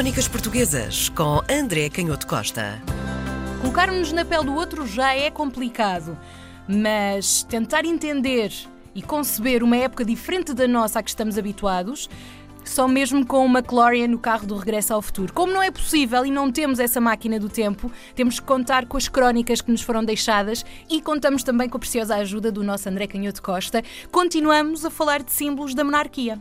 Crónicas Portuguesas com André Canhoto Costa. Colocar-nos na pele do outro já é complicado, mas tentar entender e conceber uma época diferente da nossa a que estamos habituados só mesmo com uma McLaren no carro do regresso ao futuro. Como não é possível e não temos essa máquina do tempo, temos que contar com as crónicas que nos foram deixadas e contamos também com a preciosa ajuda do nosso André Canhoto Costa. Continuamos a falar de símbolos da monarquia.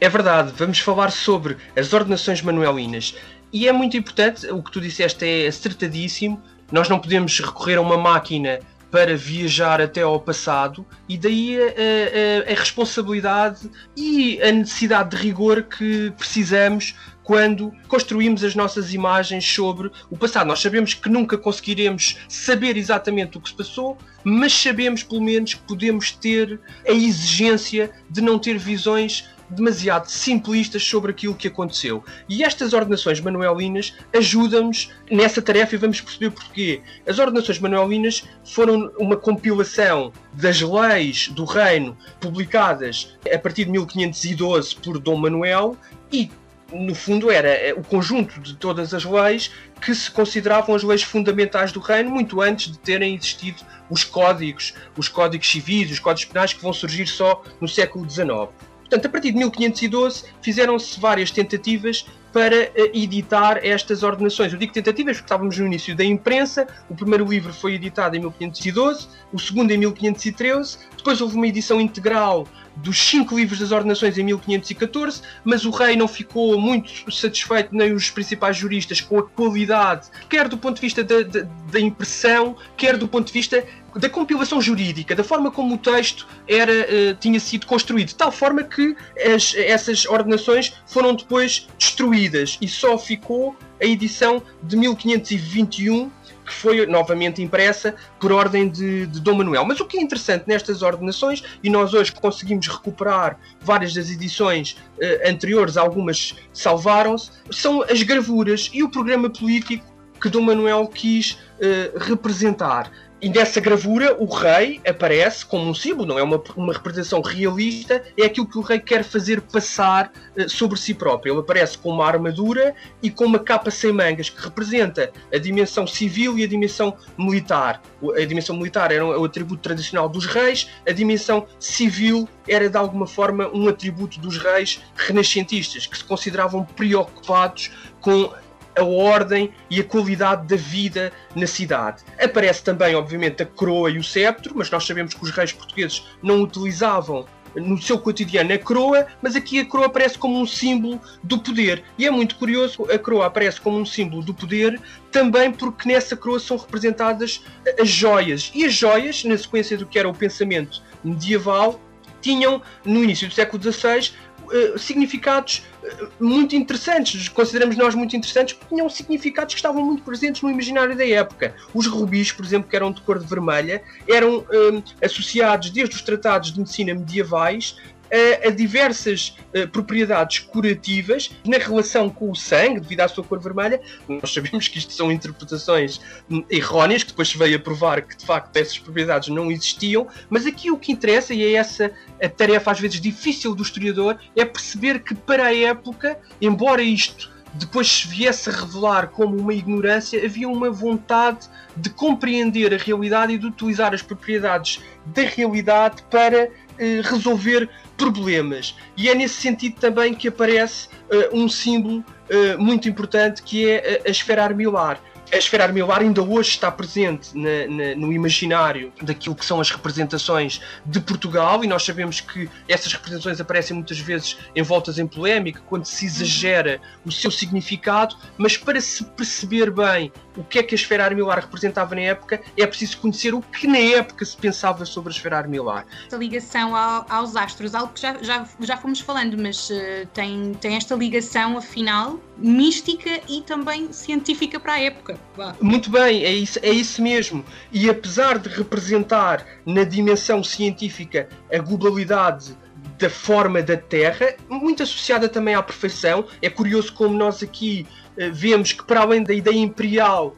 É verdade, vamos falar sobre as ordenações manuelinas. E é muito importante, o que tu disseste é acertadíssimo. Nós não podemos recorrer a uma máquina para viajar até ao passado e daí a, a, a, responsabilidade e a necessidade de rigor que precisamos quando construímos as nossas imagens sobre o passado. Nós sabemos que nunca conseguiremos saber exatamente o que se passou, mas sabemos pelo menos que podemos ter a exigência de não ter visões demasiado simplistas sobre aquilo que aconteceu. E estas ordenações manuelinas ajudam-nos nessa tarefa e vamos perceber porquê. As ordenações manuelinas foram uma compilação das leis do reino publicadas a partir de 1512 por Dom Manuel e no fundo era eh, o conjunto de todas as leis que se consideravam as leis fundamentais do reino muito antes de terem existido os códigos, os códigos civis, os códigos penais que vão surgir só no século XIX. Portanto, a partir de 1512 fizeram-se várias tentativas para eh, editar estas ordenações. Eu digo tentativas porque estávamos no início da imprensa. O primeiro livro foi editado em 1512, o segundo em 1513. Depois houve uma edição integral dos cinco livros das ordenações em 1514, mas o rei não ficou muito satisfeito, nem os principais juristas, com a qualidade, quer do ponto de vista da, da, da impressão, quer do ponto de vista da compilação jurídica, da forma como o texto era, uh, tinha sido construído, de tal forma que as, essas ordenações foram depois destruídas. E só ficou a edição de 1521 que foi novamente impressa por ordem de, de Dom Manuel. Mas o que é interessante nestas ordenações, e nós hoje conseguimos recuperar várias das edições uh, anteriores, algumas salvaram-se, são as gravuras e o programa político que Dom Manuel quis uh, representar. E nessa gravura o rei aparece como um símbolo, não é uma, uma representação realista, é aquilo que o rei quer fazer passar uh, sobre si próprio. Ele aparece com uma armadura e com uma capa sem mangas, que representa a dimensão civil e a dimensão militar. A dimensão militar era o atributo tradicional dos reis, a dimensão civil era de alguma forma um atributo dos reis renascentistas, que se consideravam preocupados com a ordem e a qualidade da vida na cidade. Aparece também, obviamente, a coroa e o cetro, mas nós sabemos que os reis portugueses não utilizavam no seu cotidiano a coroa, mas aqui a coroa aparece como um símbolo do poder. E é muito curioso, a coroa aparece como um símbolo do poder também porque nessa coroa são representadas as joias. E as joias, na sequência do que era o pensamento medieval, tinham, no início do século XVI, eh, significados eh, muito interessantes, consideramos nós muito interessantes, porque tinham significados que estavam muito presentes no imaginário da época. Os rubis, por exemplo, que eram de cor de vermelha, eram um, eh, associados desde os tratados de medicina medievais a, a diversas uh, propriedades curativas na relação com o sangue, devido à sua cor vermelha. Nós sabemos que isto são interpretações um, erróneas, que depois se veio a provar que de facto essas propriedades não existiam, mas aqui o que interessa, e é essa a tarefa às vezes difícil do historiador, é perceber que para a época, embora isto depois se viesse a revelar como uma ignorância, havia uma vontade de compreender a realidade e de utilizar as propriedades da realidade para eh, resolver problemas. E é nesse sentido também que aparece uh, um símbolo uh, muito importante que é a, a esfera armilar a esfera armilar ainda hoje está presente na, na, no imaginário daquilo que são as representações de Portugal e nós sabemos que essas representações aparecem muitas vezes envoltas em polémica quando se exagera o seu significado, mas para se perceber bem o que é que a esfera armilar representava na época, é preciso conhecer o que na época se pensava sobre a esfera armilar. Esta ligação ao, aos astros, algo que já, já, já fomos falando, mas uh, tem, tem esta ligação, afinal, mística e também científica para a época. Muito bem, é isso, é isso mesmo. E apesar de representar na dimensão científica a globalidade da forma da Terra, muito associada também à perfeição. É curioso como nós aqui uh, vemos que, para além da ideia imperial,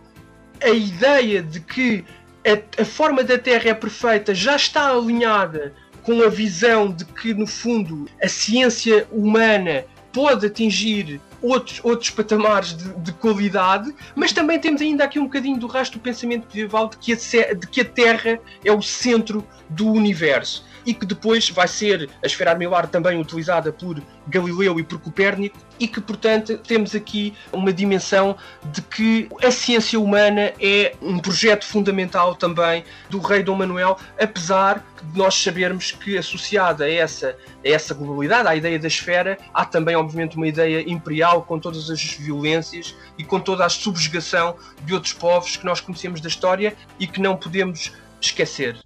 a ideia de que a, a, forma da Terra é perfeita já está alinhada com a visão de que, no fundo, a ciência humana pode atingir outros, outros patamares de, de, qualidade, mas também temos ainda aqui um bocadinho do resto do pensamento medieval de que, a, de que a Terra é o centro do universo e que depois vai ser a esfera armilar também utilizada por Galileu e por Copérnico e que, portanto, temos aqui uma dimensão de que a ciência humana é um projeto fundamental também do rei Dom Manuel, apesar de nós sabermos que associada a essa, a essa globalidade, à ideia da esfera, há também, obviamente, uma ideia imperial com todas as violências e com toda a subjugação de outros povos que nós conhecemos da história e que não podemos esquecer.